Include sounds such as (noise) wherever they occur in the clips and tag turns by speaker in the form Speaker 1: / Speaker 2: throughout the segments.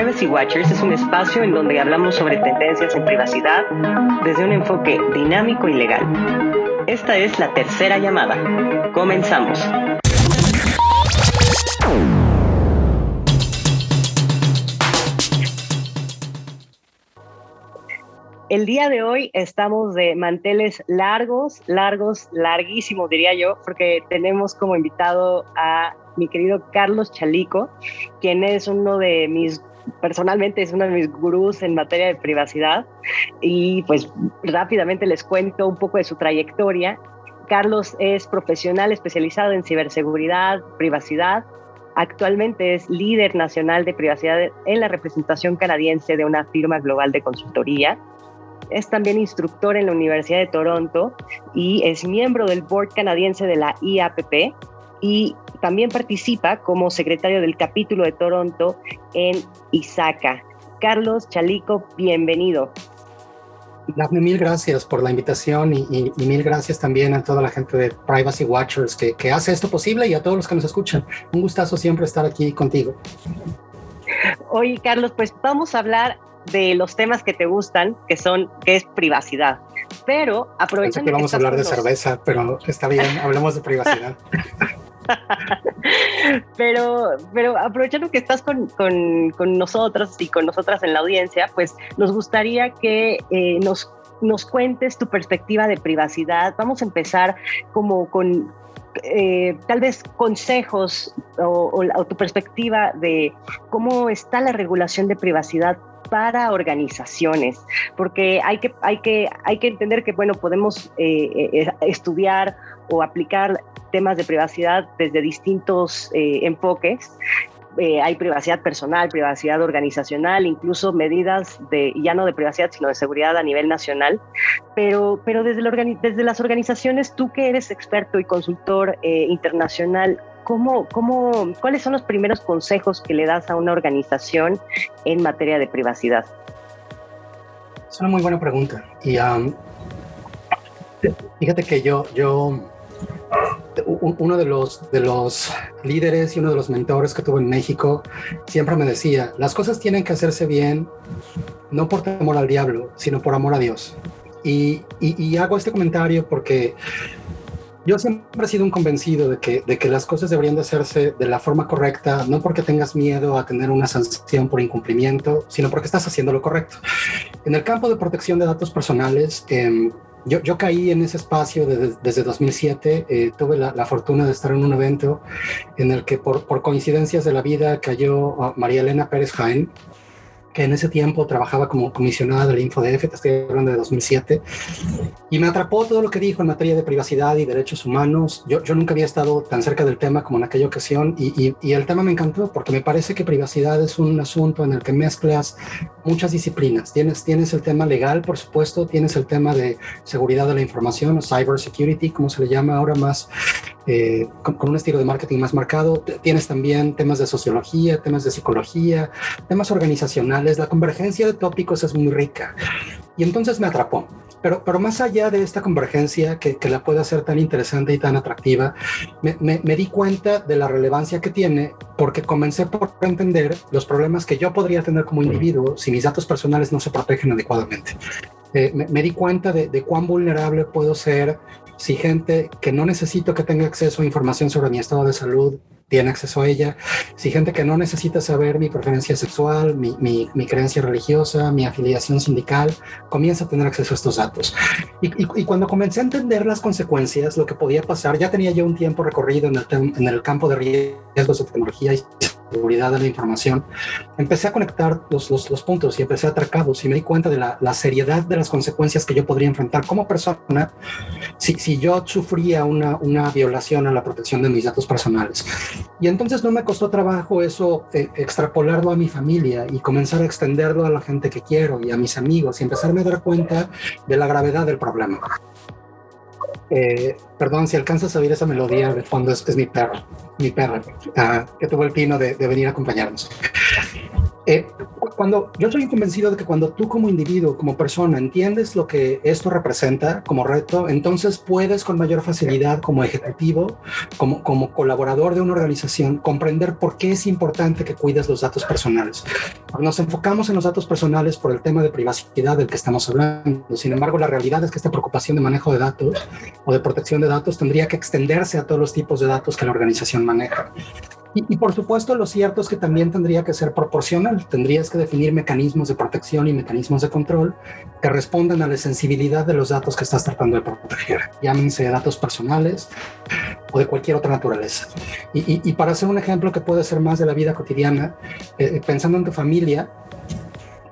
Speaker 1: Privacy Watchers es un espacio en donde hablamos sobre tendencias en privacidad desde un enfoque dinámico y legal. Esta es la tercera llamada. Comenzamos. El día de hoy estamos de manteles largos, largos, larguísimos diría yo, porque tenemos como invitado a mi querido Carlos Chalico, quien es uno de mis personalmente es uno de mis gurús en materia de privacidad y pues rápidamente les cuento un poco de su trayectoria. Carlos es profesional especializado en ciberseguridad, privacidad. Actualmente es líder nacional de privacidad en la representación canadiense de una firma global de consultoría. Es también instructor en la Universidad de Toronto y es miembro del board canadiense de la IAPP y también participa como secretario del capítulo de Toronto en ISACA. Carlos Chalico, bienvenido.
Speaker 2: Daphne, mil gracias por la invitación y, mil gracias también a toda la gente de Privacy Watchers que, que hace esto posible y a todos los que nos escuchan. Un gustazo siempre estar aquí contigo.
Speaker 1: Oye, Carlos, pues vamos a hablar de los temas que te gustan, que son, que es privacidad. Pero aprovechando
Speaker 2: que vamos a hablar de cerveza, pero está bien, hablemos de privacidad. (laughs) (laughs)
Speaker 1: pero, pero aprovechando que estás con, con, nosotros y con nosotras en la audiencia, pues nos gustaría que eh, nos, nos cuentes tu perspectiva de privacidad. Vamos a empezar como con, eh, tal vez consejos o, tu perspectiva de cómo está la regulación de privacidad para organizaciones, porque hay que, hay que, hay que entender que, bueno, podemos eh, estudiar o aplicar temas de privacidad desde distintos eh, enfoques. hay privacidad personal, privacidad organizacional, incluso medidas de, ya no de privacidad, sino de seguridad a nivel nacional. Pero, pero desde, las organizaciones, tú que eres experto y consultor internacional, ¿cómo, cómo, ¿cuáles son los primeros consejos que le das a una organización en materia de privacidad?
Speaker 2: Es una muy buena pregunta. Y fíjate que yo, yo, uno de los, de los líderes y uno de los mentores que tuve en México siempre me decía, las cosas tienen que hacerse bien, no por temor al diablo, sino por amor a Dios. Y, y hago este comentario porque yo siempre he sido un convencido de que, de que las cosas deberían de hacerse de la forma correcta, no porque tengas miedo a tener una sanción por incumplimiento, sino porque estás haciendo lo correcto. En el campo de protección de datos personales, em, yo, yo, caí en ese espacio desde 2007. Eh, tuve la, la, fortuna de estar en un evento en el que por, por coincidencias de la vida cayó María Elena Pérez Jaén, que en ese tiempo trabajaba como comisionada del InfoDF, te estoy hablando de 2007, y me atrapó todo lo que dijo en materia de privacidad y derechos humanos. Yo, yo nunca había estado tan cerca del tema como en aquella ocasión y, y, el tema me encantó porque me parece que privacidad es un asunto en el que mezclas muchas disciplinas. Tienes, tienes el tema legal, por supuesto, tienes el tema de seguridad de la información o cyber security, como se le llama ahora más, eh, con, con, un estilo de marketing más marcado. Tienes también temas de sociología, temas de psicología, temas organizacionales. La convergencia de tópicos es muy rica. Y entonces me atrapó. Pero, pero más allá de esta convergencia que, que la puede hacer tan interesante y tan atractiva, me, me, me, di cuenta de la relevancia que tiene porque comencé por entender los problemas que yo podría tener como individuo si mis datos personales no se protegen adecuadamente. Eh, me, me, di cuenta de, de cuán vulnerable puedo ser si gente que no necesito que tenga acceso a información sobre mi estado de salud tiene acceso a ella. Si gente que no necesita saber mi preferencia sexual, mi, mi, creencia religiosa, mi afiliación sindical, comienza a tener acceso a estos datos. Y, cuando comencé a entender las consecuencias, lo que podía pasar, ya tenía yo un tiempo recorrido en el, en el campo de riesgos de tecnología y seguridad de la información, empecé a conectar los, los, los, puntos y empecé a atracar cabos y me di cuenta de la, la, seriedad de las consecuencias que yo podría enfrentar como persona si, si yo sufría una, una, violación a la protección de mis datos personales. Y entonces no me costó trabajo eso, eh, extrapolarlo a mi familia y comenzar a extenderlo a la gente que quiero y a mis amigos y empezarme a dar cuenta de la gravedad del problema. Eh, perdón, si alcanzas a oír esa melodía de fondo, es, es mi perro, mi perra, uh, que tuvo el pino de, de venir a acompañarnos. Eh, cuando yo soy convencido de que cuando tú como individuo, como persona, entiendes lo que esto representa como reto, entonces puedes con mayor facilidad como ejecutivo, como, como colaborador de una organización, comprender por qué es importante que cuides los datos personales. Nos enfocamos en los datos personales por el tema de privacidad del que estamos hablando. Sin embargo, la realidad es que esta preocupación de manejo de datos o de protección de datos tendría que extenderse a todos los tipos de datos que la organización maneja. Y, por supuesto, lo cierto es que también tendría que ser proporcional. Tendrías que definir mecanismos de protección y mecanismos de control que respondan a la sensibilidad de los datos que estás tratando de proteger, llámense datos personales o de cualquier otra naturaleza. Y, para hacer un ejemplo que puede ser más de la vida cotidiana, eh, pensando en tu familia,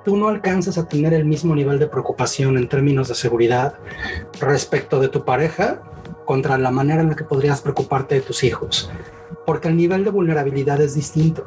Speaker 2: tú no alcanzas a tener el mismo nivel de preocupación en términos de seguridad respecto de tu pareja contra la manera en la que podrías preocuparte de tus hijos porque el nivel de vulnerabilidad es distinto.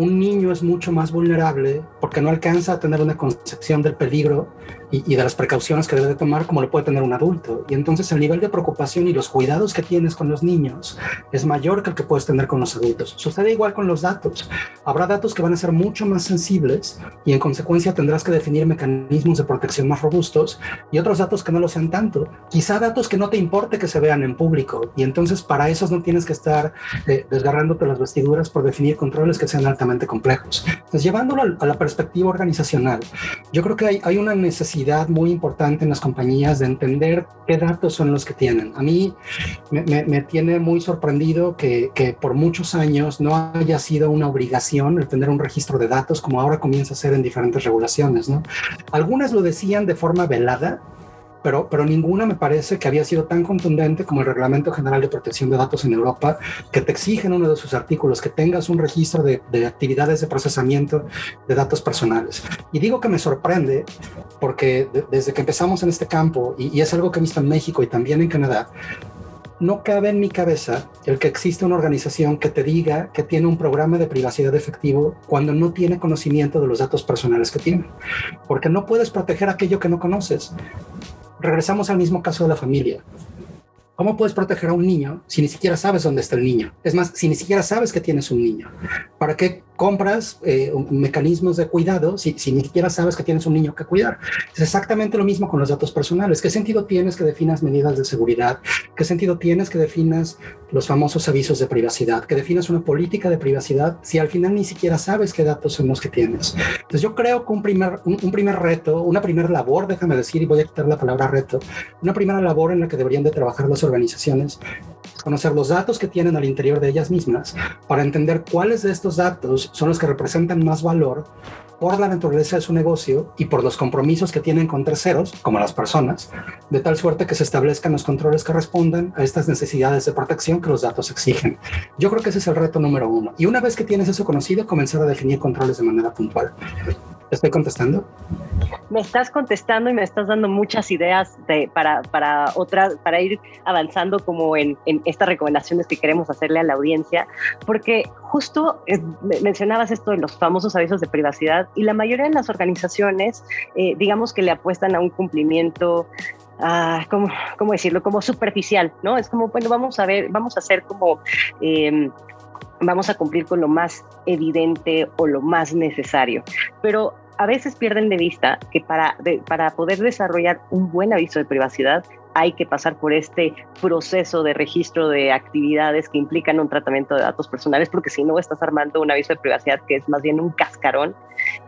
Speaker 2: Un niño es mucho más vulnerable porque no alcanza a tener una concepción del peligro y, de las precauciones que debe de tomar como lo puede tener un adulto. Y entonces el nivel de preocupación y los cuidados que tienes con los niños es mayor que el que puedes tener con los adultos. Sucede igual con los datos. Habrá datos que van a ser mucho más sensibles y en consecuencia tendrás que definir mecanismos de protección más robustos y otros datos que no lo sean tanto. Quizá datos que no te importe que se vean en público y entonces para esos no tienes que estar eh, desgarrándote las vestiduras por definir controles que sean altamente complejos. Entonces llevándolo a la perspectiva organizacional, yo creo que hay, una necesidad muy importante en las compañías de entender qué datos son los que tienen. A mí me, tiene muy sorprendido que, que, por muchos años no haya sido una obligación el tener un registro de datos como ahora comienza a ser en diferentes regulaciones. ¿no? Algunas lo decían de forma velada, pero, pero ninguna me parece que había sido tan contundente como el Reglamento General de Protección de Datos en Europa, que te exige en uno de sus artículos que tengas un registro de, de actividades de procesamiento de datos personales. Y digo que me sorprende porque desde que empezamos en este campo, y, y es algo que he visto en México y también en Canadá, no cabe en mi cabeza el que existe una organización que te diga que tiene un programa de privacidad efectivo cuando no tiene conocimiento de los datos personales que tiene. Porque no puedes proteger aquello que no conoces regresamos al mismo caso de la familia. ¿Cómo puedes proteger a un niño si ni siquiera sabes dónde está el niño? Es más, si ni siquiera sabes que tienes un niño. ¿Para qué compras eh, mecanismos de cuidado si, si, ni siquiera sabes que tienes un niño que cuidar. Es exactamente lo mismo con los datos personales. ¿Qué sentido tienes que definas medidas de seguridad? ¿Qué sentido tienes que definas los famosos avisos de privacidad? ¿Que definas una política de privacidad si al final ni siquiera sabes qué datos son los que tienes? Entonces yo creo que un primer, un, un primer reto, una primera labor, déjame decir, y voy a quitar la palabra reto, una primera labor en la que deberían de trabajar las organizaciones conocer los datos que tienen al interior de ellas mismas para entender cuáles de estos datos son los que representan más valor por la naturaleza de su negocio y por los compromisos que tienen con terceros, como las personas, de tal suerte que se establezcan los controles que respondan a estas necesidades de protección que los datos exigen. Yo creo que ese es el reto número uno. Y una vez que tienes eso conocido, comenzar a definir controles de manera puntual. ¿Estoy contestando?
Speaker 1: Me estás contestando y me estás dando muchas ideas de, para, para, otras, para ir avanzando como en, estas recomendaciones que queremos hacerle a la audiencia, porque justo eh, mencionabas esto de los famosos avisos de privacidad y la mayoría de las organizaciones, eh, digamos que le apuestan a un cumplimiento Ah, ¿cómo, ¿cómo, decirlo? Como superficial, ¿no? Es como, bueno, vamos a ver, vamos a hacer como eh, vamos a cumplir con lo más evidente o lo más necesario. Pero a veces pierden de vista que para, para poder desarrollar un buen aviso de privacidad hay que pasar por este proceso de registro de actividades que implican un tratamiento de datos personales, porque si no estás armando un aviso de privacidad que es más bien un cascarón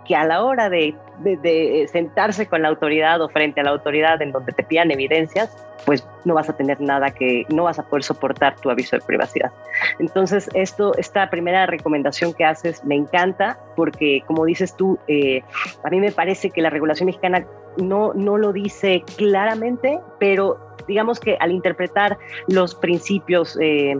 Speaker 1: que a la hora de, de, sentarse con la autoridad o frente a la autoridad en donde te pidan evidencias, pues no vas a tener nada que, no vas a poder soportar tu aviso de privacidad. Entonces, esto, esta primera recomendación que haces me encanta porque, como dices tú, eh, a mí me parece que la regulación mexicana no, no lo dice claramente, pero digamos que al interpretar los principios eh,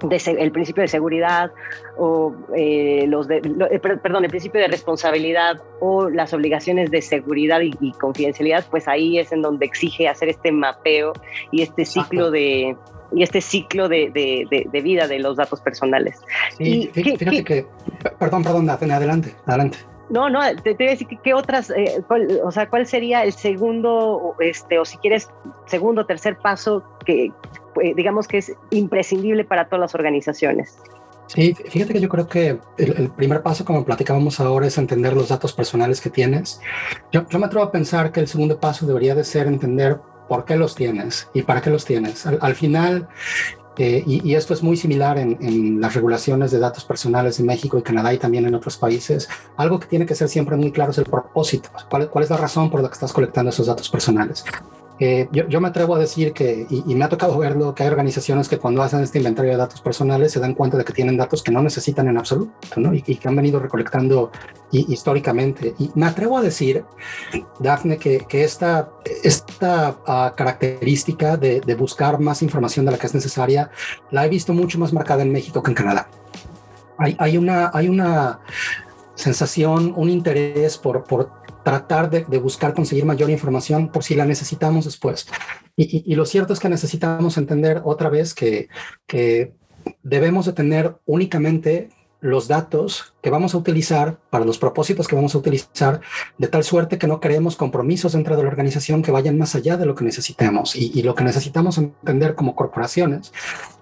Speaker 1: el principio de seguridad o eh, los de, eh, perdón, el principio de responsabilidad o las obligaciones de seguridad y, confidencialidad, pues ahí es en donde exige hacer este mapeo y este ciclo de y este ciclo de, de, vida de los datos personales.
Speaker 2: Sí, fíjate que, perdón, perdón, adelante, adelante.
Speaker 1: No, no, te, te voy a decir que, qué otras, eh, o sea, cuál sería el segundo, este, o si quieres, segundo, tercer paso que, digamos que es imprescindible para todas las organizaciones.
Speaker 2: Sí, fíjate que yo creo que el, primer paso, como platicábamos ahora, es entender los datos personales que tienes. Yo, me atrevo a pensar que el segundo paso debería de ser entender por qué los tienes y para qué los tienes. Al, final, eh, y, esto es muy similar en, las regulaciones de datos personales en México y Canadá y también en otros países. Algo que tiene que ser siempre muy claro es el propósito. ¿Cuál, cuál es la razón por la que estás colectando esos datos personales? Eh, yo, me atrevo a decir que, y, me ha tocado verlo, que hay organizaciones que cuando hacen este inventario de datos personales se dan cuenta de que tienen datos que no necesitan en absoluto, ¿no? Y, que han venido recolectando históricamente. Y me atrevo a decir, Dafne, que, que esta, esta ah, característica de, de buscar más información de la que es necesaria, la he visto mucho más marcada en México que en Canadá. Hay, hay, una, hay una sensación, un interés por, por tratar de, buscar conseguir mayor información por si la necesitamos después. Y, lo cierto es que necesitamos entender otra vez que, que debemos de tener únicamente los datos que vamos a utilizar para los propósitos que vamos a utilizar, de tal suerte que no creemos compromisos dentro de la organización que vayan más allá de lo que necesitemos. Y, lo que necesitamos entender como corporaciones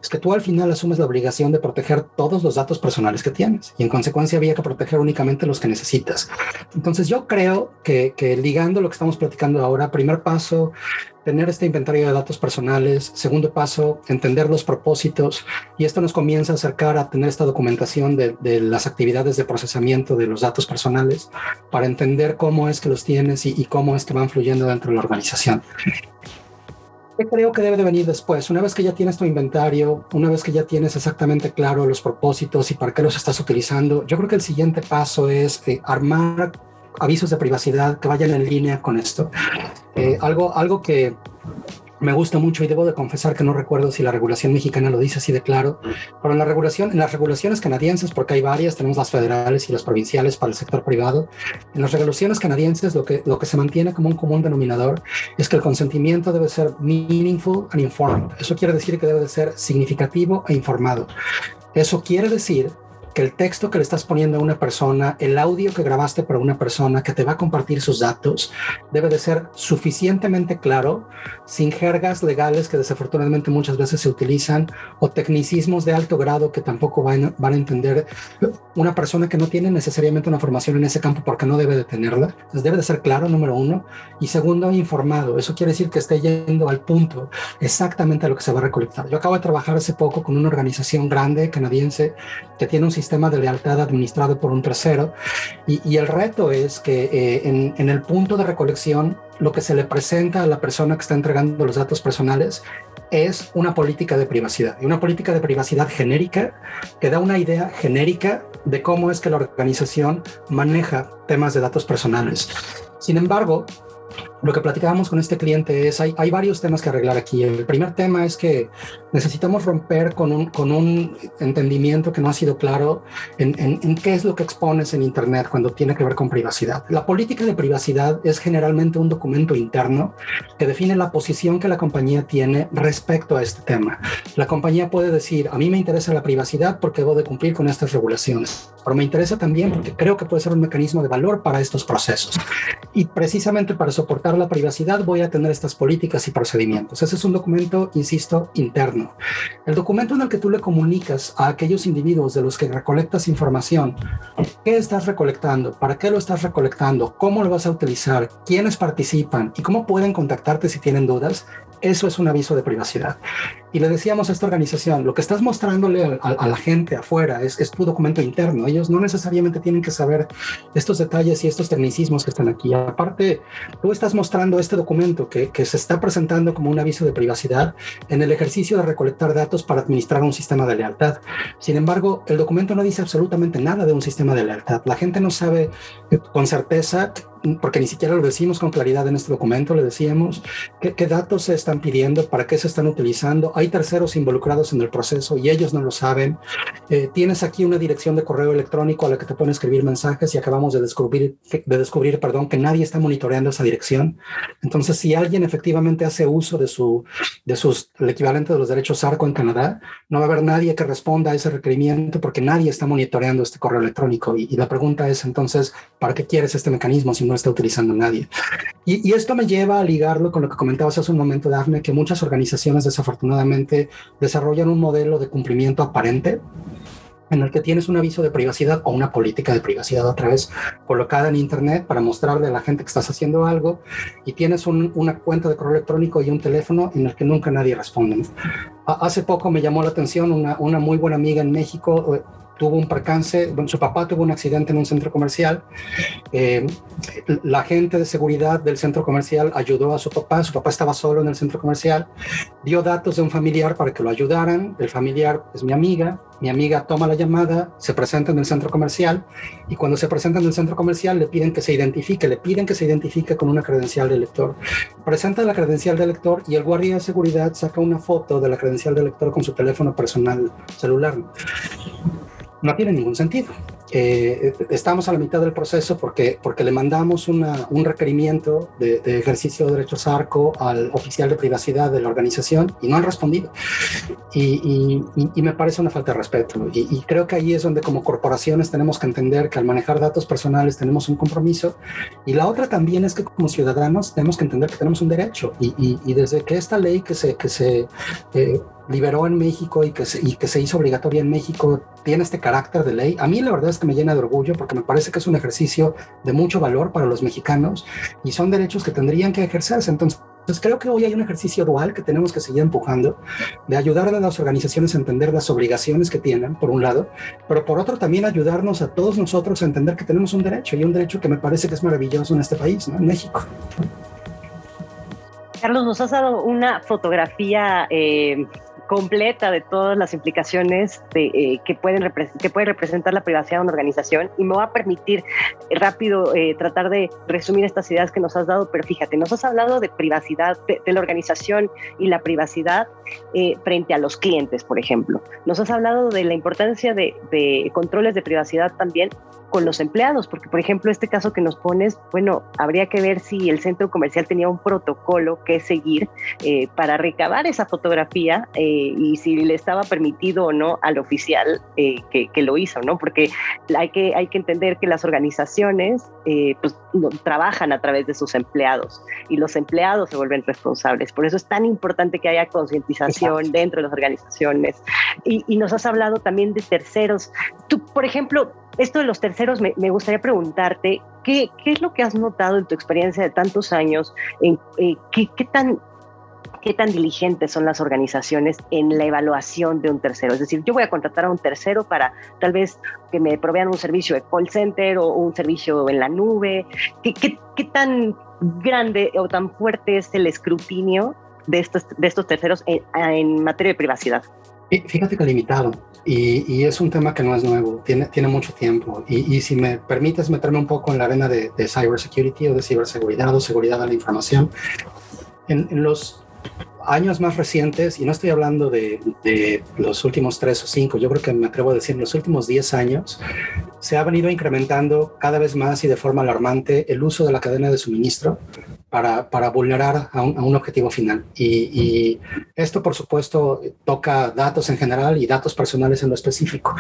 Speaker 2: que tú al final asumes la obligación de proteger todos los datos personales que tienes y en consecuencia había que proteger únicamente los que necesitas. Entonces yo creo que, ligando lo que estamos platicando ahora, primer paso, tener este inventario de datos personales. Segundo paso, entender los propósitos. Y esto nos comienza a acercar a tener esta documentación de, las actividades de procesamiento de los datos personales para entender cómo es que los tienes y, cómo es que van fluyendo dentro de la organización. ¿Qué creo que debe de venir después? Una vez que ya tienes tu inventario, una vez que ya tienes exactamente claro los propósitos y para qué los estás utilizando, yo creo que el siguiente paso es eh, armar avisos de privacidad que vayan en línea con esto. Eh, algo, algo que me gusta mucho y debo de confesar que no recuerdo si la regulación mexicana lo dice así de claro, pero en la regulación, en las regulaciones canadienses, porque hay varias, tenemos las federales y las provinciales para el sector privado, en las regulaciones canadienses lo que, lo que se mantiene como un común denominador es que el consentimiento debe ser meaningful and informed. Eso quiere decir que debe de ser significativo e informado. Eso quiere decir que el texto que le estás poniendo a una persona, el audio que grabaste para una persona que te va a compartir sus datos, debe de ser suficientemente claro, sin jergas legales que desafortunadamente muchas veces se utilizan, o tecnicismos de alto grado que tampoco van, van a entender una persona que no tiene necesariamente una formación en ese campo porque no debe de tenerla. Entonces debe de ser claro, número uno, y segundo, informado. Eso quiere decir que esté yendo al punto exactamente a lo que se va a recolectar. Yo acabo de trabajar hace poco con una organización grande canadiense que tiene un sistema sistema de lealtad administrado por un tercero. Y, el reto es que eh, en, en el punto de recolección, lo que se le presenta a la persona que está entregando los datos personales es una política de privacidad. Y una política de privacidad genérica que da una idea genérica de cómo es que la organización maneja temas de datos personales. Sin embargo, lo que platicábamos con este cliente es, hay, hay varios temas que arreglar aquí. El primer tema es que necesitamos romper con un, con un entendimiento que no ha sido claro en, en, qué es lo que expones en Internet cuando tiene que ver con privacidad. La política de privacidad es generalmente un documento interno que define la posición que la compañía tiene respecto a este tema. La compañía puede decir, a mí me interesa la privacidad porque debo de cumplir con estas regulaciones, pero me interesa también porque creo que puede ser un mecanismo de valor para estos procesos. Y precisamente para soportar la privacidad, voy a tener estas políticas y procedimientos. Ese es un documento, insisto, interno. El documento en el que tú le comunicas a aquellos individuos de los que recolectas información, qué estás recolectando, para qué lo estás recolectando, cómo lo vas a utilizar, quiénes participan y cómo pueden contactarte si tienen dudas, eso es un aviso de privacidad. Y le decíamos a esta organización, lo que estás mostrándole a, la gente afuera es, es, tu documento interno. Ellos no necesariamente tienen que saber estos detalles y estos tecnicismos que están aquí. Aparte, tú estás mostrando este documento que, que se está presentando como un aviso de privacidad en el ejercicio de recolectar datos para administrar un sistema de lealtad. Sin embargo, el documento no dice absolutamente nada de un sistema de lealtad. La gente no sabe con certeza porque ni siquiera lo decimos con claridad en este documento, le decíamos qué, qué, datos se están pidiendo, para qué se están utilizando. Hay terceros involucrados en el proceso y ellos no lo saben. Eh, tienes aquí una dirección de correo electrónico a la que te pueden escribir mensajes y acabamos de descubrir, de descubrir perdón, que nadie está monitoreando esa dirección. Entonces, si alguien efectivamente hace uso de, su, de sus, el equivalente de los derechos ARCO en Canadá, no va a haber nadie que responda a ese requerimiento porque nadie está monitoreando este correo electrónico. Y, y la pregunta es entonces, ¿para qué quieres este mecanismo si no está utilizando nadie. Y, esto me lleva a ligarlo con lo que comentabas hace un momento, Dafne, que muchas organizaciones desafortunadamente desarrollan un modelo de cumplimiento aparente en el que tienes un aviso de privacidad o una política de privacidad otra vez colocada en internet para mostrarle a la gente que estás haciendo algo y tienes una cuenta de correo electrónico y un teléfono en el que nunca nadie responde. Hace poco me llamó la atención una, una muy buena amiga en México, tuvo un percance, bueno, su papá tuvo un accidente en un centro comercial, eh, la gente de seguridad del centro comercial ayudó a su papá, su papá estaba solo en el centro comercial, dio datos de un familiar para que lo ayudaran, el familiar es mi amiga, mi amiga toma la llamada, se presenta en el centro comercial y cuando se presenta en el centro comercial le piden que se identifique, le piden que se identifique con una credencial de lector. Presenta la credencial de lector y el guardia de seguridad saca una foto de la credencial de lector con su teléfono personal celular no tiene ningún sentido. Eh, estamos a la mitad del proceso porque, porque le mandamos un requerimiento de, ejercicio de derechos ARCO al oficial de privacidad de la organización y no han respondido. Y, me parece una falta de respeto. Y, creo que ahí es donde como corporaciones tenemos que entender que al manejar datos personales tenemos un compromiso. Y la otra también es que como ciudadanos tenemos que entender que tenemos un derecho. Y, desde que esta ley que se, que se eh, liberó en México y que, se, y que se hizo obligatoria en México tiene este carácter de ley. A mí la verdad es que me llena de orgullo porque me parece que es un ejercicio de mucho valor para los mexicanos y son derechos que tendrían que ejercerse. Entonces, creo que hoy hay un ejercicio dual que tenemos que seguir empujando, de ayudar a las organizaciones a entender las obligaciones que tienen, por un lado, pero por otro también ayudarnos a todos nosotros a entender que tenemos un derecho y un derecho que me parece que es maravilloso en este país, ¿no? en México.
Speaker 1: Carlos, nos has dado una fotografía eh, completa de todas las implicaciones eh, que, pueden que puede representar la privacidad de una organización y me va a permitir eh, rápido eh, tratar de resumir estas ideas que nos has dado, pero fíjate, nos has hablado de privacidad de, la organización y la privacidad frente a los clientes, por ejemplo. Nos has hablado de la importancia de, de controles de privacidad también con los empleados, porque por ejemplo este caso que nos pones, bueno, habría que ver si el centro comercial tenía un protocolo que seguir eh, para recabar esa fotografía eh, y si le estaba permitido o no al oficial eh, que, que, lo hizo, ¿no? Porque hay que, hay que entender que las organizaciones pues, trabajan a través de sus empleados y los empleados se vuelven responsables. Por eso es tan importante que haya concientización dentro de las organizaciones. Y, y nos has hablado también de terceros. Tú, por ejemplo, esto de los terceros, me, gustaría preguntarte, ¿qué, ¿qué, es lo que has notado en tu experiencia de tantos años? En, eh, ¿qué, qué, tan, ¿Qué tan diligentes son las organizaciones en la evaluación de un tercero? Es decir, yo voy a contratar a un tercero para tal vez que me provean un servicio de call center o un servicio en la nube. ¿Qué, qué, qué tan grande o tan fuerte es el escrutinio de estos, de estos terceros en, en materia de privacidad?
Speaker 2: Fíjate que limitado. Y, es un tema que no es nuevo, tiene, tiene mucho tiempo. Y, si me permites meterme un poco en la arena de, de cybersecurity o de ciberseguridad o seguridad de la información, en, los años más recientes, y no estoy hablando de, de, los últimos tres o cinco, yo creo que me atrevo a decir en los últimos diez años, se ha venido incrementando cada vez más y de forma alarmante el uso de la cadena de suministro para, para vulnerar a un, a un, objetivo final. Y, y, esto, por supuesto, toca datos en general y datos personales en lo específico.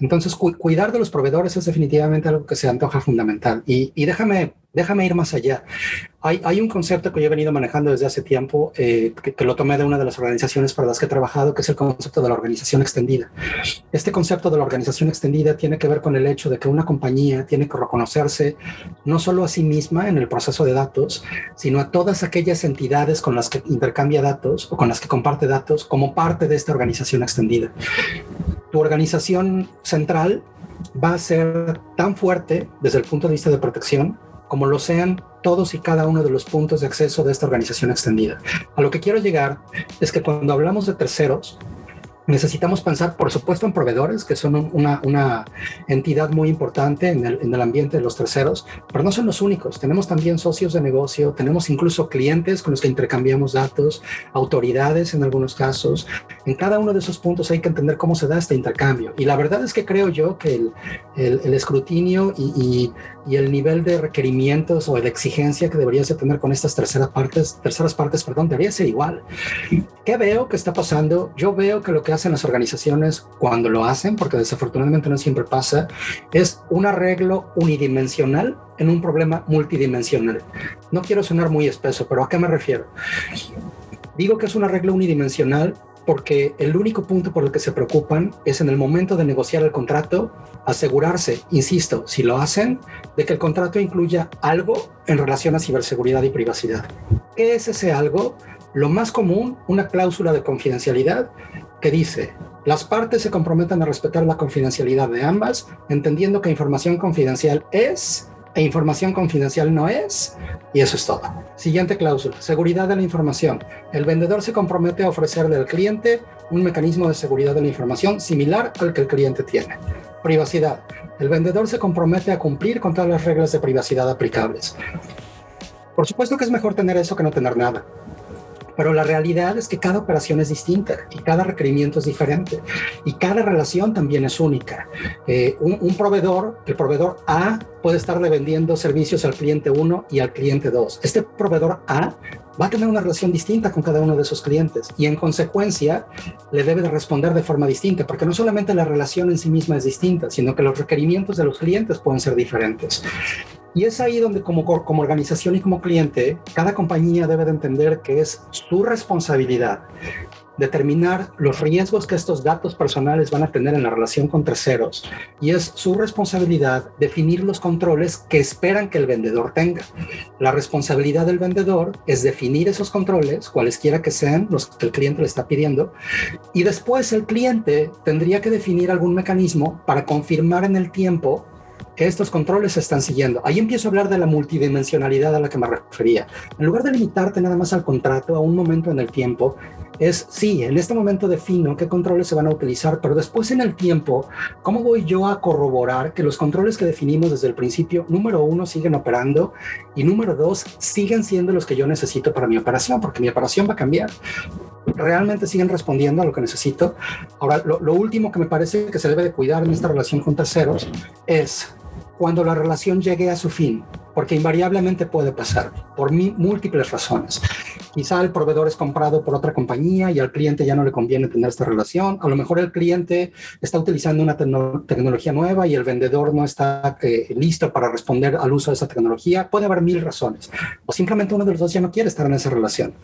Speaker 2: Entonces, cu cuidar de los proveedores es definitivamente algo que se antoja fundamental. Y, y déjame déjame ir más allá. Hay, un concepto que yo he venido manejando desde hace tiempo, eh, que, que, lo tomé de una de las organizaciones para las que he trabajado, que es el concepto de la organización extendida. Este concepto de la organización extendida tiene que ver con el hecho de que una compañía tiene que reconocerse no solo a sí misma en el proceso de datos, sino a todas aquellas entidades con las que intercambia datos o con las que comparte datos como parte de esta organización extendida. Tu organización central va a ser tan fuerte desde el punto de vista de protección como lo sean todos y cada uno de los puntos de acceso de esta organización extendida. A lo que quiero llegar es que cuando hablamos de terceros, necesitamos pensar, por supuesto, en proveedores, que son una, una entidad muy importante en el, en el, ambiente de los terceros, pero no son los únicos. Tenemos también socios de negocio, tenemos incluso clientes con los que intercambiamos datos, autoridades en algunos casos. En cada uno de esos puntos hay que entender cómo se da este intercambio. Y la verdad es que creo yo que el, el, el escrutinio y, y, y, el nivel de requerimientos o de exigencia que deberías de tener con estas terceras partes, terceras partes, perdón, debería ser igual. ¿Qué veo que está pasando? Yo veo que lo que hacen las organizaciones cuando lo hacen, porque desafortunadamente no siempre pasa, es un arreglo unidimensional en un problema multidimensional. No quiero sonar muy espeso, pero ¿a qué me refiero? Digo que es un arreglo unidimensional porque el único punto por el que se preocupan es en el momento de negociar el contrato, asegurarse, insisto, si lo hacen, de que el contrato incluya algo en relación a ciberseguridad y privacidad. ¿Qué es ese algo? Lo más común, una cláusula de confidencialidad que dice, las partes se comprometen a respetar la confidencialidad de ambas, entendiendo que información confidencial es e información confidencial no es, y eso es todo. Siguiente cláusula, seguridad de la información. El vendedor se compromete a ofrecerle al cliente un mecanismo de seguridad de la información similar al que el cliente tiene. Privacidad. El vendedor se compromete a cumplir con todas las reglas de privacidad aplicables. Por supuesto que es mejor tener eso que no tener nada pero la realidad es que cada operación es distinta y cada requerimiento es diferente y cada relación también es única. Eh, un, proveedor, el proveedor A puede estarle vendiendo servicios al cliente 1 y al cliente 2. Este proveedor A va a tener una relación distinta con cada uno de esos clientes y en consecuencia le debe de responder de forma distinta, porque no solamente la relación en sí misma es distinta, sino que los requerimientos de los clientes pueden ser diferentes. Y es ahí donde como, como organización y como cliente, cada compañía debe de entender que es su responsabilidad determinar los riesgos que estos datos personales van a tener en la relación con terceros y es su responsabilidad definir los controles que esperan que el vendedor tenga. La responsabilidad del vendedor es definir esos controles, cualesquiera que sean los que el cliente le está pidiendo, y después el cliente tendría que definir algún mecanismo para confirmar en el tiempo que estos controles se están siguiendo. Ahí empiezo a hablar de la multidimensionalidad a la que me refería. En lugar de limitarte nada más al contrato, a un momento en el tiempo, es, sí, en este momento defino qué controles se van a utilizar, pero después en el tiempo, ¿cómo voy yo a corroborar que los controles que definimos desde el principio, número uno, siguen operando y número dos, siguen siendo los que yo necesito para mi operación? Porque mi operación va a cambiar realmente siguen respondiendo a lo que necesito. Ahora, lo, lo, último que me parece que se debe de cuidar en esta relación con terceros es cuando la relación llegue a su fin, porque invariablemente puede pasar por múltiples razones. Quizá el proveedor es comprado por otra compañía y al cliente ya no le conviene tener esta relación. A lo mejor el cliente está utilizando una tecnología nueva y el vendedor no está eh, listo para responder al uso de esa tecnología. Puede haber mil razones. O simplemente uno de los dos ya no quiere estar en esa relación.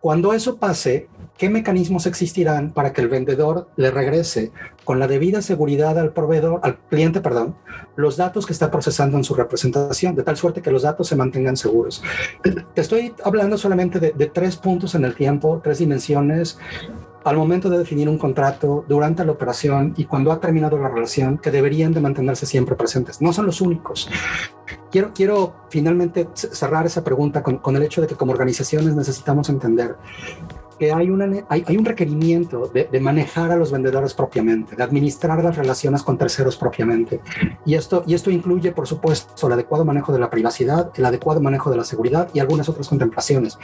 Speaker 2: Cuando eso pase, ¿qué mecanismos existirán para que el vendedor le regrese con la debida seguridad al proveedor, al cliente, perdón, los datos que está procesando en su representación, de tal suerte que los datos se mantengan seguros? Te estoy hablando solamente de, de tres puntos en el tiempo, tres dimensiones al momento de definir un contrato, durante la operación y cuando ha terminado la relación, que deberían de mantenerse siempre presentes. No son los únicos. Quiero, quiero finalmente cerrar esa pregunta con, con el hecho de que como organizaciones necesitamos entender que hay, una, hay, hay un requerimiento de, de, manejar a los vendedores propiamente, de administrar las relaciones con terceros propiamente. Y esto, y esto incluye, por supuesto, el adecuado manejo de la privacidad, el adecuado manejo de la seguridad y algunas otras contemplaciones.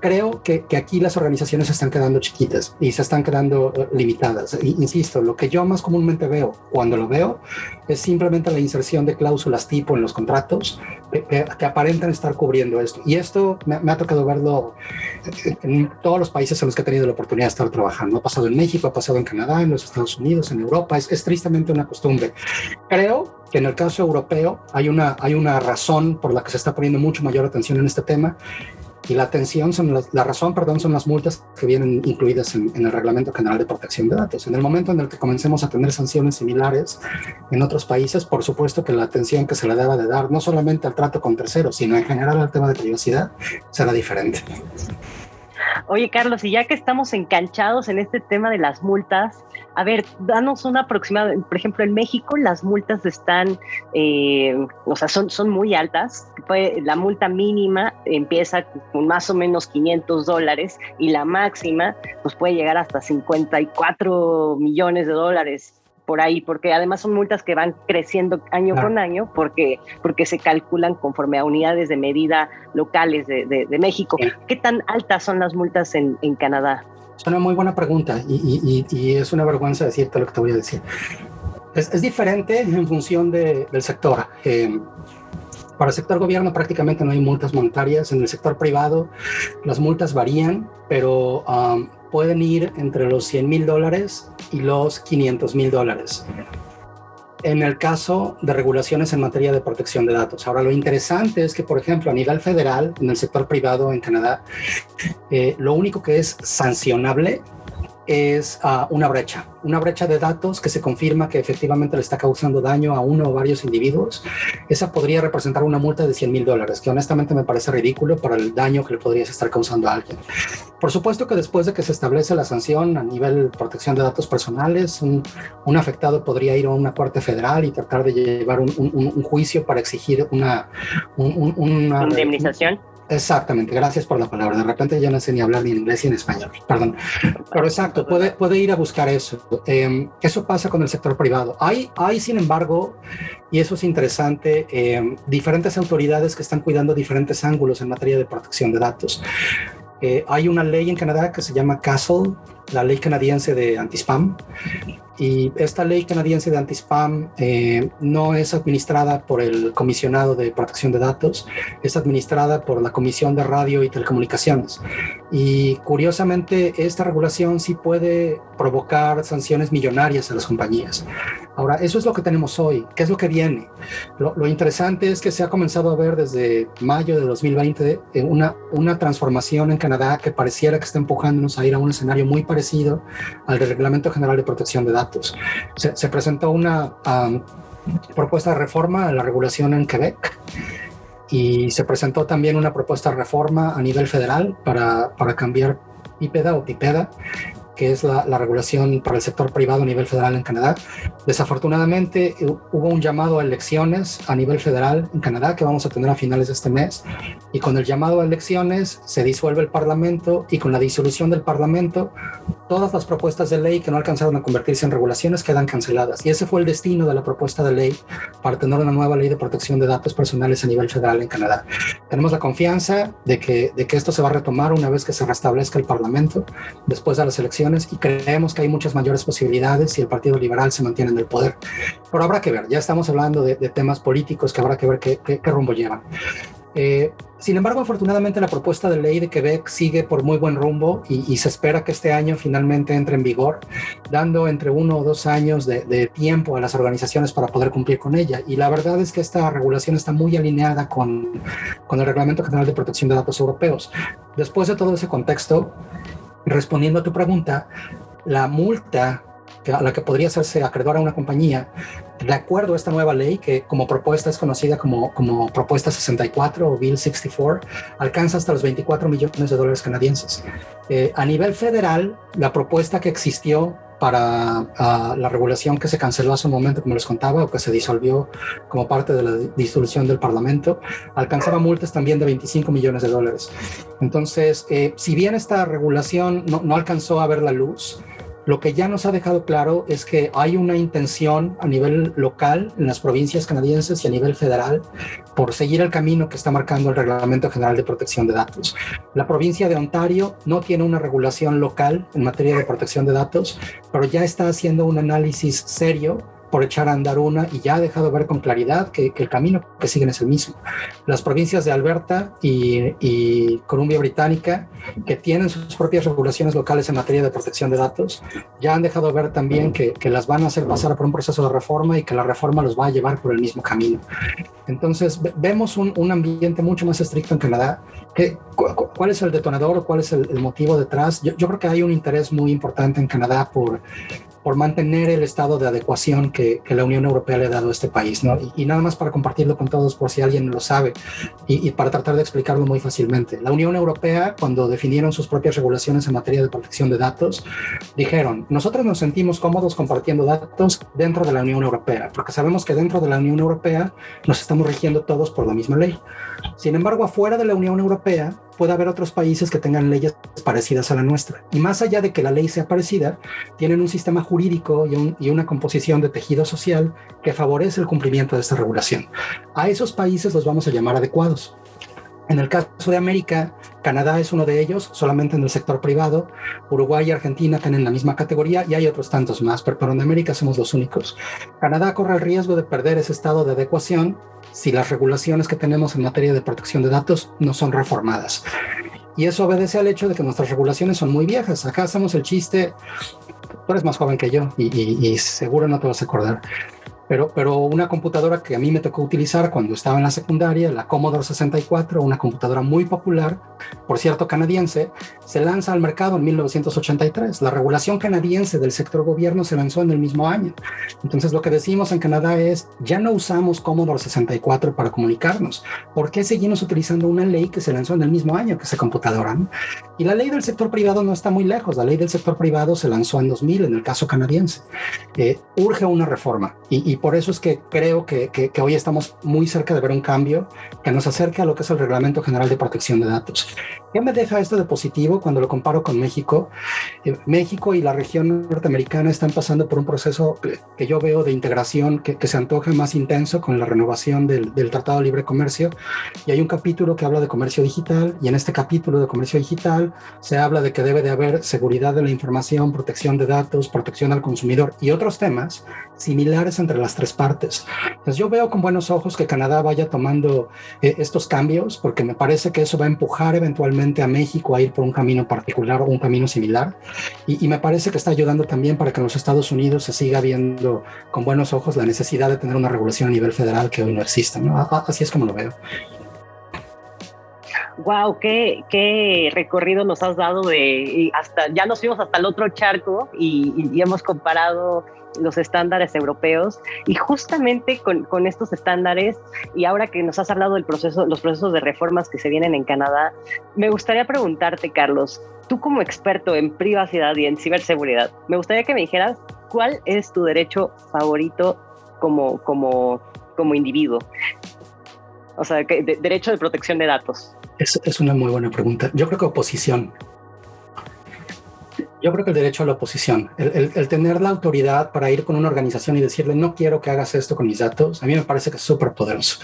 Speaker 2: Creo que, que aquí las organizaciones se están quedando chiquitas y se están quedando eh, limitadas. insisto, lo que yo más comúnmente veo cuando lo veo es simplemente la inserción de cláusulas tipo en los contratos que, que aparentan estar cubriendo esto. Y esto me, me ha tocado verlo en todos los países en los que he tenido la oportunidad de estar trabajando. Ha pasado en México, ha pasado en Canadá, en los Estados Unidos, en Europa. Es, es tristemente una costumbre. Creo que en el caso europeo hay una, hay una razón por la que se está poniendo mucho mayor atención en este tema y la atención son las, la razón, perdón, son las multas que vienen incluidas en, en, el Reglamento General de Protección de Datos. En el momento en el que comencemos a tener sanciones similares en otros países, por supuesto que la atención que se le deba de dar no solamente al trato con terceros, sino en general al tema de privacidad será diferente.
Speaker 1: Oye, Carlos, y ya que estamos enganchados en este tema de las multas, a ver, danos una aproximada. Por ejemplo, en México las multas están, eh, o sea, son, son muy altas. La multa mínima empieza con más o menos 500 dólares y la máxima pues puede llegar hasta 54 millones de dólares por ahí, porque además son multas que van creciendo año claro. con año porque, porque se calculan conforme a unidades de medida locales de, de, de México. Sí. ¿Qué tan altas son las multas en, en Canadá?
Speaker 2: Es una muy buena pregunta y, y, y, es una vergüenza decirte lo que te voy a decir. Es, es diferente en función de, del sector. Eh, para el sector gobierno prácticamente no hay multas monetarias. En el sector privado las multas varían, pero um, pueden ir entre los 100 mil dólares y los 500 mil dólares. En el caso de regulaciones en materia de protección de datos. Ahora, lo interesante es que, por ejemplo, a nivel federal, en el sector privado en Canadá, eh, lo único que es sancionable es uh, una brecha, una brecha de datos que se confirma que efectivamente le está causando daño a uno o varios individuos. Esa podría representar una multa de 100 mil dólares, que honestamente me parece ridículo para el daño que le podrías estar causando a alguien. Por supuesto que después de que se establece la sanción a nivel protección de datos personales, un, afectado podría ir a una corte federal y tratar de llevar un juicio para exigir una, una
Speaker 1: indemnización.
Speaker 2: Exactamente, gracias por la palabra. De repente ya no sé ni hablar ni en inglés ni en español, perdón. Pero exacto, puede, puede ir a buscar eso. Eh, eso pasa con el sector privado. Hay, hay sin embargo, y eso es interesante, eh, diferentes autoridades que están cuidando diferentes ángulos en materia de protección de datos. Eh, hay una ley en Canadá que se llama CASL, la ley canadiense de anti-spam, y esta ley canadiense de anti-spam eh, no es administrada por el comisionado de protección de datos, es administrada por la Comisión de Radio y Telecomunicaciones. Y curiosamente, esta regulación sí puede provocar sanciones millonarias a las compañías. Ahora, eso es lo que tenemos hoy. ¿Qué es lo que viene? Lo, lo interesante es que se ha comenzado a ver desde mayo de 2020 eh, una, una transformación en Canadá que pareciera que está empujándonos a ir a un escenario muy parecido al del Reglamento General de Protección de Datos. Se, se presentó una um, propuesta de reforma a la regulación en Quebec y se presentó también una propuesta de reforma a nivel federal para, para cambiar PIPEDA o PIPEDA que es la, la, regulación para el sector privado a nivel federal en Canadá. Desafortunadamente hubo un llamado a elecciones a nivel federal en Canadá que vamos a tener a finales de este mes y con el llamado a elecciones se disuelve el Parlamento y con la disolución del Parlamento todas las propuestas de ley que no alcanzaron a convertirse en regulaciones quedan canceladas y ese fue el destino de la propuesta de ley para tener una nueva ley de protección de datos personales a nivel federal en Canadá. Tenemos la confianza de que, de que esto se va a retomar una vez que se restablezca el Parlamento después de las elecciones y creemos que hay muchas mayores posibilidades si el Partido Liberal se mantiene en el poder. Pero habrá que ver, ya estamos hablando de, de temas políticos que habrá que ver qué, qué, qué rumbo llevan. Eh, sin embargo, afortunadamente la propuesta de ley de Quebec sigue por muy buen rumbo y, y, se espera que este año finalmente entre en vigor, dando entre uno o dos años de, de, tiempo a las organizaciones para poder cumplir con ella. Y la verdad es que esta regulación está muy alineada con, con el Reglamento General de Protección de Datos Europeos. Después de todo ese contexto, respondiendo a tu pregunta, la multa a la que podría hacerse acreedor a una compañía, de acuerdo a esta nueva ley, que como propuesta es conocida como, propuesta 64 o Bill 64, alcanza hasta los 24 millones de dólares canadienses. Eh, a nivel federal, la propuesta que existió para uh, la regulación que se canceló hace un momento, como les contaba, o que se disolvió como parte de la disolución del Parlamento, alcanzaba multas también de 25 millones de dólares. Entonces, eh, si bien esta regulación no, no alcanzó a ver la luz, lo que ya nos ha dejado claro es que hay una intención a nivel local, en las provincias canadienses y a nivel federal, por seguir el camino que está marcando el Reglamento General de Protección de Datos. La provincia de Ontario no tiene una regulación local en materia de protección de datos, pero ya está haciendo un análisis serio por echar a andar una y ya ha dejado ver con claridad que, que el camino que siguen es el mismo. Las provincias de Alberta y, y, Columbia Británica, que tienen sus propias regulaciones locales en materia de protección de datos, ya han dejado ver también que, que las van a hacer pasar por un proceso de reforma y que la reforma los va a llevar por el mismo camino. Entonces, vemos un, un ambiente mucho más estricto en Canadá. ¿Qué, ¿Cuál es el detonador o cuál es el, el motivo detrás? Yo, yo creo que hay un interés muy importante en Canadá por por mantener el estado de adecuación que, la Unión Europea le ha dado a este país. Y, y, nada más para compartirlo con todos por si alguien lo sabe y, y, para tratar de explicarlo muy fácilmente. La Unión Europea, cuando definieron sus propias regulaciones en materia de protección de datos, dijeron, nosotros nos sentimos cómodos compartiendo datos dentro de la Unión Europea, porque sabemos que dentro de la Unión Europea nos estamos rigiendo todos por la misma ley. Sin embargo, afuera de la Unión Europea, puede haber otros países que tengan leyes parecidas a la nuestra. Y más allá de que la ley sea parecida, tienen un sistema jurídico y, un, y, una composición de tejido social que favorece el cumplimiento de esta regulación. A esos países los vamos a llamar adecuados. En el caso de América, Canadá es uno de ellos, solamente en el sector privado. Uruguay y Argentina tienen la misma categoría y hay otros tantos más, pero, pero en América somos los únicos. Canadá corre el riesgo de perder ese estado de adecuación si las regulaciones que tenemos en materia de protección de datos no son reformadas. Y eso obedece al hecho de que nuestras regulaciones son muy viejas. Acá hacemos el chiste, tú eres más joven que yo y, y, seguro no te vas a acordar pero, pero una computadora que a mí me tocó utilizar cuando estaba en la secundaria, la Commodore 64, una computadora muy popular, por cierto canadiense, se lanza al mercado en 1983. La regulación canadiense del sector gobierno se lanzó en el mismo año. Entonces lo que decimos en Canadá es, ya no usamos Commodore 64 para comunicarnos. ¿Por qué seguimos utilizando una ley que se lanzó en el mismo año que esa computadora? Y la ley del sector privado no está muy lejos. La ley del sector privado se lanzó en 2000 en el caso canadiense. Eh, urge una reforma y, y por eso es que creo que, que, hoy estamos muy cerca de ver un cambio que nos acerque a lo que es el Reglamento General de Protección de Datos. ¿Qué me deja esto de positivo cuando lo comparo con México? Eh, México y la región norteamericana están pasando por un proceso que, yo veo de integración que, que, se antoja más intenso con la renovación del, del Tratado de Libre Comercio. Y hay un capítulo que habla de comercio digital y en este capítulo de comercio digital se habla de que debe de haber seguridad de la información, protección de datos, protección al consumidor y otros temas similares entre las tres partes. Entonces yo veo con buenos ojos que Canadá vaya tomando eh, estos cambios porque me parece que eso va a empujar eventualmente a México a ir por un camino particular o un camino similar y, y me parece que está ayudando también para que en los Estados Unidos se siga viendo con buenos ojos la necesidad de tener una regulación a nivel federal que hoy no existe. ¿no? Así es como lo veo
Speaker 1: wow, qué, qué recorrido nos has dado de hasta ya nos fuimos hasta el otro charco y, y hemos comparado los estándares europeos y justamente con, estos estándares y ahora que nos has hablado del proceso, los procesos de reformas que se vienen en Canadá, me gustaría preguntarte, Carlos, tú como experto en privacidad y en ciberseguridad, me gustaría que me dijeras cuál es tu derecho favorito como, como, como individuo. O sea, de, derecho de protección de datos.
Speaker 2: Es, es una muy buena pregunta. Yo creo que oposición. Yo creo que el derecho a la oposición, el, el, tener la autoridad para ir con una organización y decirle no quiero que hagas esto con mis datos, a mí me parece que es súper poderoso.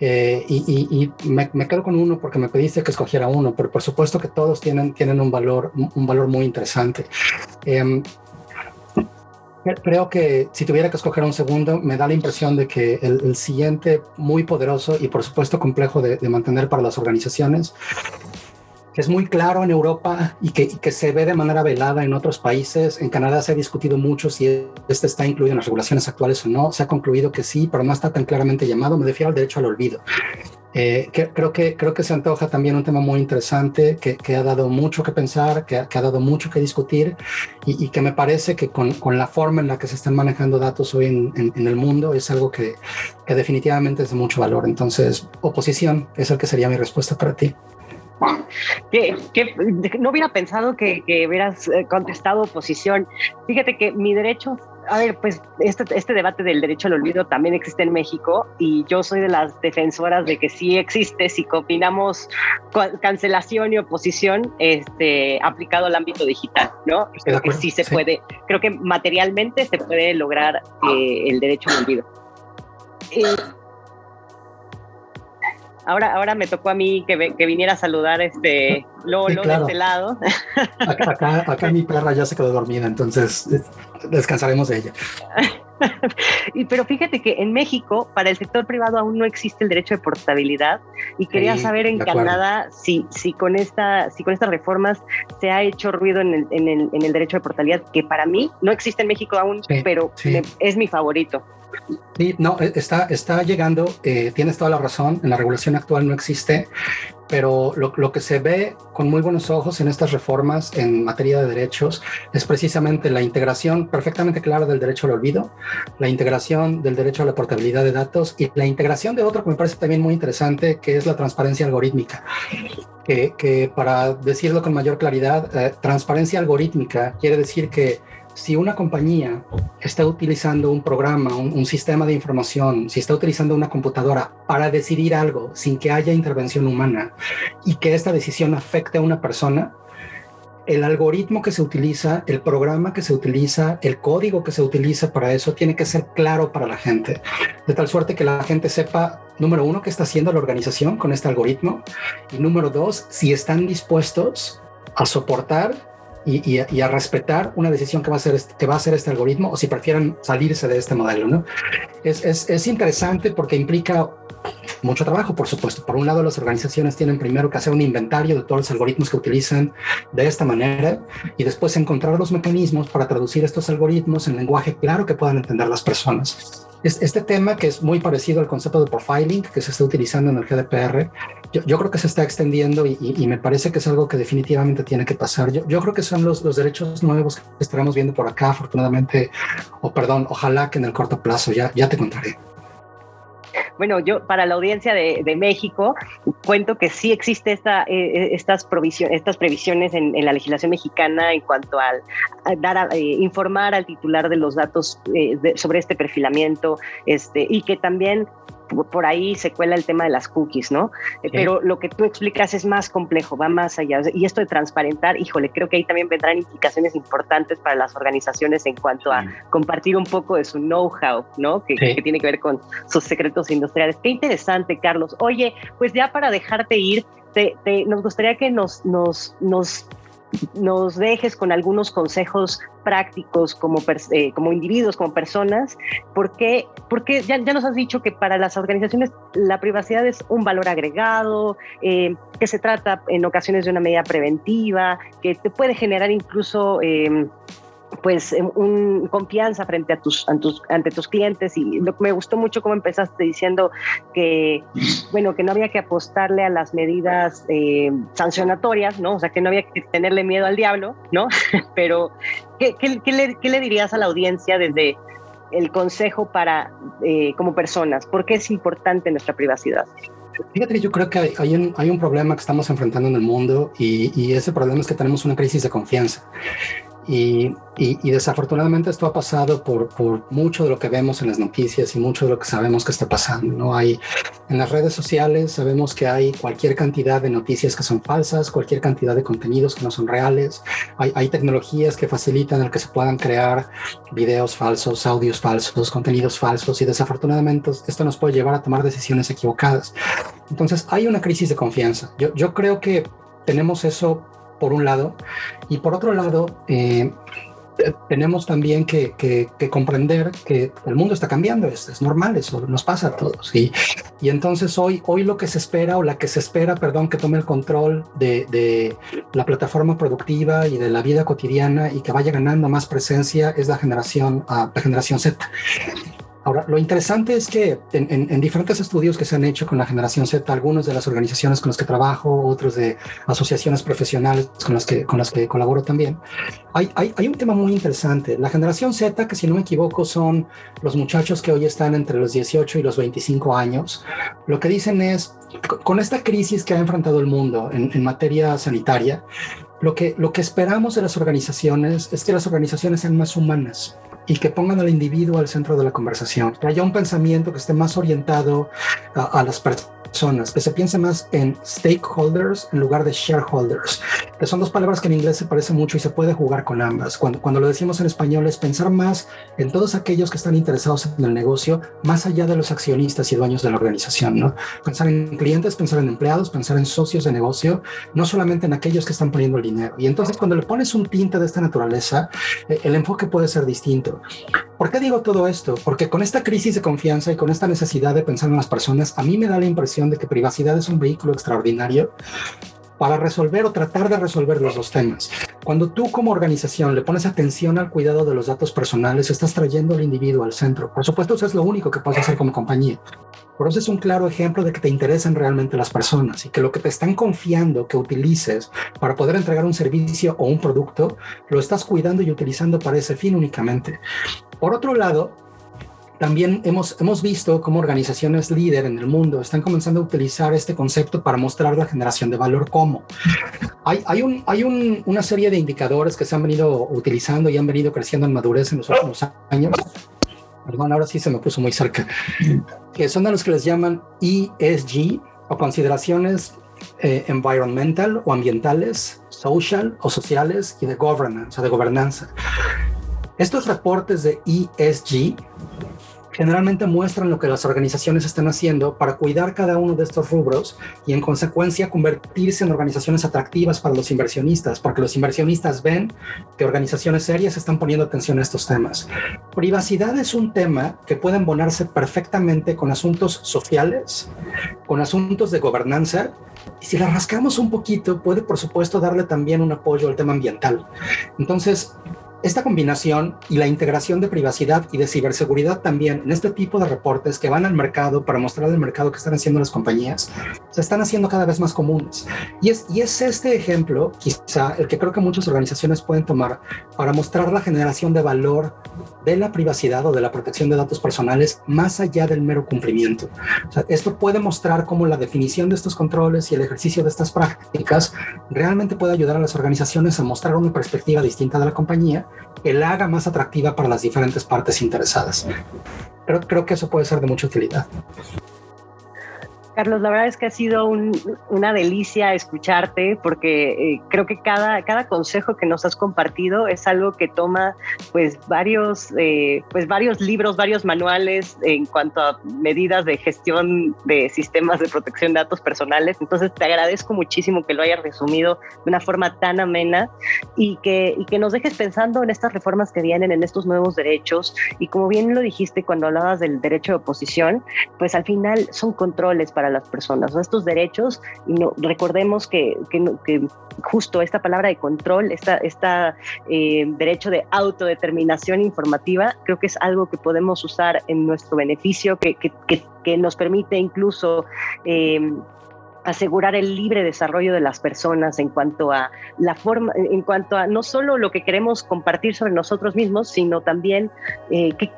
Speaker 2: Eh, y, y, y me, me, quedo con uno porque me pediste que escogiera uno, pero por supuesto que todos tienen, tienen un, valor, un valor muy interesante. Eh, creo que si tuviera que escoger un segundo, me da la impresión de que el, el siguiente muy poderoso y por supuesto complejo de, de, mantener para las organizaciones es muy claro en Europa y que, se ve de manera velada en otros países. En Canadá se ha discutido mucho si este está incluido en las regulaciones actuales o no. Se ha concluido que sí, pero no está tan claramente llamado. Me refiero al derecho al olvido. Eh, que, creo, que, creo que se antoja también un tema muy interesante que, ha dado mucho que pensar, que, ha dado mucho que discutir y, que me parece que con, la forma en la que se están manejando datos hoy en, en, el mundo es algo que definitivamente es de mucho valor. Entonces, oposición es el que sería mi respuesta para ti.
Speaker 1: Que, que, no hubiera pensado que, que, hubieras eh, contestado oposición. Fíjate que mi derecho, a ver, pues este, este, debate del derecho al olvido también existe en México y yo soy de las defensoras de que sí existe si combinamos cancelación y oposición este, aplicado al ámbito digital, ¿no? Creo que sí se sí. puede, creo que materialmente se puede lograr eh, el derecho al olvido. Eh, ahora, ahora me tocó a mí que, que viniera a saludar este Lolo sí, claro. de este lado.
Speaker 2: Acá, acá, acá, mi perra ya se quedó dormida, entonces descansaremos de ella. (laughs)
Speaker 1: y, pero fíjate que en México, para el sector privado aún no existe el derecho de portabilidad y quería sí, saber en Canadá si, si, con esta, si con estas reformas se ha hecho ruido en el, en el, en el derecho de portabilidad, que para mí no existe en México aún, sí, pero me, es mi favorito.
Speaker 2: Sí, no, está, está llegando, eh, tienes toda la razón, en la regulación actual no existe, pero lo, que se ve con muy buenos ojos en estas reformas en materia de derechos es precisamente la integración perfectamente clara del derecho al olvido, la integración del derecho a la portabilidad de datos y la integración de otro que me parece también muy interesante, que es la transparencia algorítmica. Que, que para decirlo con mayor claridad, eh, transparencia algorítmica quiere decir que si una compañía está utilizando un programa, un, sistema de información, si está utilizando una computadora para decidir algo sin que haya intervención humana y que esta decisión afecte a una persona, el algoritmo que se utiliza, el programa que se utiliza, el código que se utiliza para eso tiene que ser claro para la gente, de tal suerte que la gente sepa, número uno, qué está haciendo la organización con este algoritmo y número dos, si están dispuestos a soportar y, y, y, a respetar una decisión que va a, hacer este, que va a hacer este algoritmo o si prefieren salirse de este modelo. ¿no? Es, es, es, interesante porque implica mucho trabajo, por supuesto. Por un lado, las organizaciones tienen primero que hacer un inventario de todos los algoritmos que utilizan de esta manera y después encontrar los mecanismos para traducir estos algoritmos en lenguaje claro que puedan entender las personas. Este tema que es muy parecido al concepto de profiling que se está utilizando en el GDPR, yo, creo que se está extendiendo y, me parece que es algo que definitivamente tiene que pasar. Yo, creo que son los, los, derechos nuevos que estaremos viendo por acá, afortunadamente, o perdón, ojalá que en el corto plazo, ya, ya te contaré.
Speaker 1: Bueno, yo para la audiencia de, México cuento que sí existe esta, eh, eh, estas, provisiones, estas previsiones en, la legislación mexicana en cuanto al a dar eh, informar al titular de los datos sobre este perfilamiento este, y que también por ahí se cuela el tema de las cookies, ¿no? Eh, pero lo que tú explicas es más complejo, va más allá. Y esto de transparentar, híjole, creo que ahí también vendrán implicaciones importantes para las organizaciones en cuanto a compartir un poco de su know-how, ¿no? Que, tiene que ver con sus secretos industriales. Qué interesante, Carlos. Oye, pues ya para dejarte ir, nos gustaría que nos, nos, nos nos dejes con algunos consejos prácticos como, eh, como individuos, como personas, porque, porque ya, ya, nos has dicho que para las organizaciones la privacidad es un valor agregado, eh, que se trata en ocasiones de una medida preventiva, que te puede generar incluso... Eh, pues un, confianza frente a tus, ante tus clientes. Y lo me gustó mucho como empezaste diciendo que bueno que no había que apostarle a las medidas eh, sancionatorias no o sea que no había que tenerle miedo al diablo no (laughs) pero ¿qué, qué, le, qué le, dirías a la audiencia desde el consejo para eh, como personas por qué es importante nuestra privacidad
Speaker 2: Fíjate yo creo que hay, un, hay un problema que estamos enfrentando en el mundo y, y ese problema es que tenemos una crisis de confianza. Y, desafortunadamente esto ha pasado por, mucho de lo que vemos en las noticias y mucho de lo que sabemos que está pasando. ¿no? Hay, en las redes sociales sabemos que hay cualquier cantidad de noticias que son falsas, cualquier cantidad de contenidos que no son reales. Hay, hay tecnologías que facilitan el que se puedan crear videos falsos, audios falsos, contenidos falsos y desafortunadamente esto nos puede llevar a tomar decisiones equivocadas. Entonces hay una crisis de confianza. Yo, yo creo que tenemos eso por un lado, y por otro lado, eh, tenemos también que, comprender que el mundo está cambiando, es, es, normal, eso nos pasa a todos. Y, y entonces hoy, hoy lo que se espera, o la que se espera, perdón, que tome el control de, de, la plataforma productiva y de la vida cotidiana y que vaya ganando más presencia es la generación, uh, la generación Z. Ahora, lo interesante es que en, diferentes estudios que se han hecho con la generación Z, algunos de las organizaciones con las que trabajo, otros de asociaciones profesionales con las que, colaboro también, hay, hay, hay un tema muy interesante. La generación Z, que si no me equivoco son los muchachos que hoy están entre los 18 y los 25 años, lo que dicen es, con esta crisis que ha enfrentado el mundo en, materia sanitaria, lo que esperamos de las organizaciones es que las organizaciones sean más humanas y que pongan al individuo al centro de la conversación, que haya un pensamiento que esté más orientado a, a las personas personas, que se piense más en stakeholders en lugar de shareholders, que son dos palabras que en inglés se parecen mucho y se puede jugar con ambas. Cuando, cuando lo decimos en español es pensar más en todos aquellos que están interesados en el negocio, más allá de los accionistas y dueños de la organización, ¿no? Pensar en clientes, pensar en empleados, pensar en socios de negocio, no solamente en aquellos que están poniendo el dinero. Y entonces cuando le pones un tinte de esta naturaleza, eh, el enfoque puede ser distinto. ¿Por qué digo todo esto? Porque con esta crisis de confianza y con esta necesidad de pensar en las personas, a mí me da la impresión de que privacidad es un vehículo extraordinario para resolver o tratar de resolver los dos temas. Cuando tú como organización le pones atención al cuidado de los datos personales, estás trayendo al individuo al centro. Por supuesto, eso es lo único que puedes hacer como compañía. Por eso es un claro ejemplo de que te interesan realmente las personas y que lo que te están confiando que utilices para poder entregar un servicio o un producto, lo estás cuidando y utilizando para ese fin únicamente. Por otro lado, también hemos, hemos visto cómo organizaciones líder en el mundo están comenzando a utilizar este concepto para mostrar la generación de valor como. Hay, hay, un, hay un, una serie de indicadores que se han venido utilizando y han venido creciendo en madurez en los últimos años. Perdón, ahora sí se me puso muy cerca. Que son de los que les llaman ESG o consideraciones eh, environmental o ambientales, social o sociales y de governance o de gobernanza. Estos reportes de ESG generalmente muestran lo que las organizaciones están haciendo para cuidar cada uno de estos rubros y en consecuencia convertirse en organizaciones atractivas para los inversionistas, porque los inversionistas ven que organizaciones serias están poniendo atención a estos temas. Privacidad es un tema que puede embonarse perfectamente con asuntos sociales, con asuntos de gobernanza, y si la rascamos un poquito, puede por supuesto darle también un apoyo al tema ambiental. Entonces, esta combinación y la integración de privacidad y de ciberseguridad también en este tipo de reportes que van al mercado para mostrar al mercado que están haciendo las compañías, se están haciendo cada vez más comunes. Y es, y es este ejemplo, quizá, el que creo que muchas organizaciones pueden tomar para mostrar la generación de valor de la privacidad o de la protección de datos personales más allá del mero cumplimiento. esto puede mostrar cómo la definición de estos controles y el ejercicio de estas prácticas realmente puede ayudar a las organizaciones a mostrar una perspectiva distinta de la compañía que la haga más atractiva para las diferentes partes interesadas. Pero creo que eso puede ser de mucha utilidad.
Speaker 1: Carlos, la verdad es que ha sido una delicia escucharte porque eh, creo que cada, cada consejo que nos has compartido es algo que toma pues varios, eh, pues varios libros, varios manuales en cuanto a medidas de gestión de sistemas de protección de datos personales. Entonces te agradezco muchísimo que lo hayas resumido de una forma tan amena y que, y que nos dejes pensando en estas reformas que vienen, en estos nuevos derechos. Y como bien lo dijiste cuando hablabas del derecho de oposición, pues al final son controles para las personas, estos derechos, y no, recordemos que, justo esta palabra de control, esta, esta eh, derecho de autodeterminación informativa, creo que es algo que podemos usar en nuestro beneficio, que, que, que nos permite incluso... Eh, asegurar el libre desarrollo de las personas en cuanto a la forma, en cuanto a no solo lo que queremos compartir sobre nosotros mismos, sino también eh, que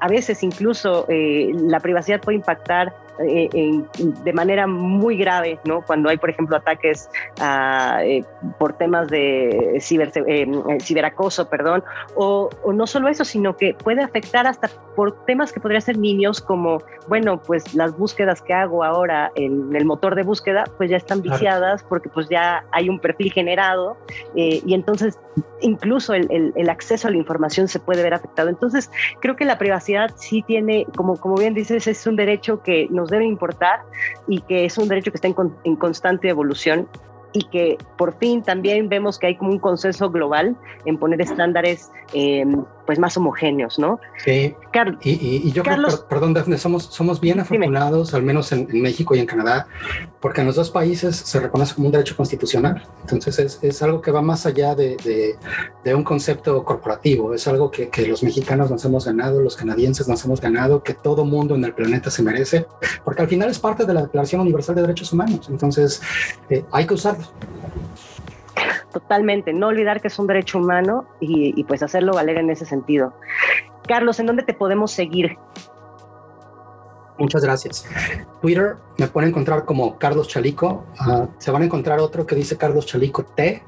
Speaker 1: a veces incluso la privacidad puede impactar eh, de manera muy grave, ¿no? Cuando hay, por ejemplo, ataques eh, por temas de ciber, eh, ciberacoso, perdón, o, no solo eso, sino que puede afectar hasta por temas que podrían ser niños, como, bueno, pues las búsquedas que hago ahora en el motor de búsqueda, pues ya están viciadas porque pues ya hay un perfil generado y entonces incluso el, el, acceso a la información se puede ver afectado. Entonces, creo que la privacidad sí tiene, como, como bien dices, es un derecho que nos debe importar y que es un derecho que está en, constante evolución y que por fin también vemos que hay como un consenso global en poner estándares eh, pues más homogéneos, ¿no?
Speaker 2: Sí. y, yo creo, perdón, Daphne, somos, somos bien afortunados, al menos en, México y en Canadá, porque en los dos países se reconoce como un derecho constitucional. Entonces es, es algo que va más allá de, de, un concepto corporativo, es algo que, que, los mexicanos nos hemos ganado, los canadienses nos hemos ganado, que todo mundo en el planeta se merece, porque al final es parte de la Declaración Universal de Derechos Humanos. Entonces eh, hay que usarlo.
Speaker 1: Totalmente, no olvidar que es un derecho humano y, pues hacerlo valer en ese sentido. Carlos, ¿en dónde te podemos seguir?
Speaker 2: Muchas gracias. Twitter me pueden encontrar como Carlos Chalico. Ah, se van a encontrar otro que dice Carlos Chalico T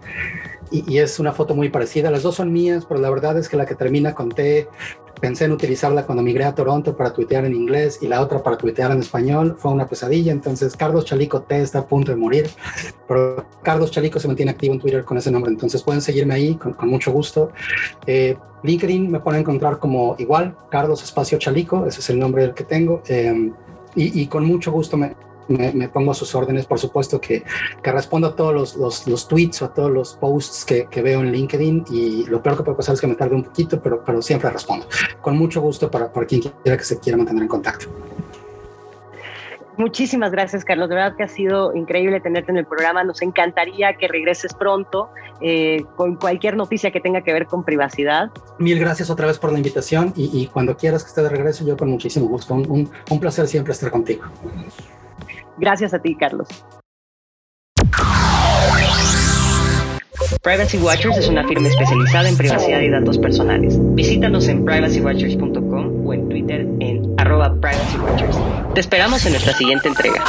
Speaker 2: y, es una foto muy parecida. Las dos son mías, pero la verdad es que la que termina con T pensé en utilizarla cuando migré a Toronto para tuitear en inglés y la otra para tuitear en español. Fue una pesadilla, entonces Carlos Chalico T está a punto de morir, pero Carlos Chalico se mantiene activo en Twitter con ese nombre, entonces pueden seguirme ahí con, mucho gusto. Eh, LinkedIn me pueden encontrar como igual, Carlos Espacio Chalico, ese es el nombre que tengo, eh, y, con mucho gusto me, pongo a sus órdenes. Por supuesto que, respondo a todos los, tweets o a todos los posts que, veo en LinkedIn y lo peor que puede pasar es que me tarde un poquito, pero, pero siempre respondo. Con mucho gusto para, para quien quiera que se quiera mantener en contacto.
Speaker 1: Muchísimas gracias, Carlos. De verdad que ha sido increíble tenerte en el programa. Nos encantaría que regreses pronto eh, con cualquier noticia que tenga que ver con privacidad.
Speaker 2: Mil gracias otra vez por la invitación y, y cuando quieras que esté de regreso, yo con muchísimo gusto. Un, un, un placer siempre estar contigo.
Speaker 1: Gracias a ti, Carlos. Privacy Watchers es una firma especializada en privacidad y datos personales. Visítanos en privacywatchers.com o en Twitter en arroba privacywatchers. Te esperamos en nuestra siguiente entrega.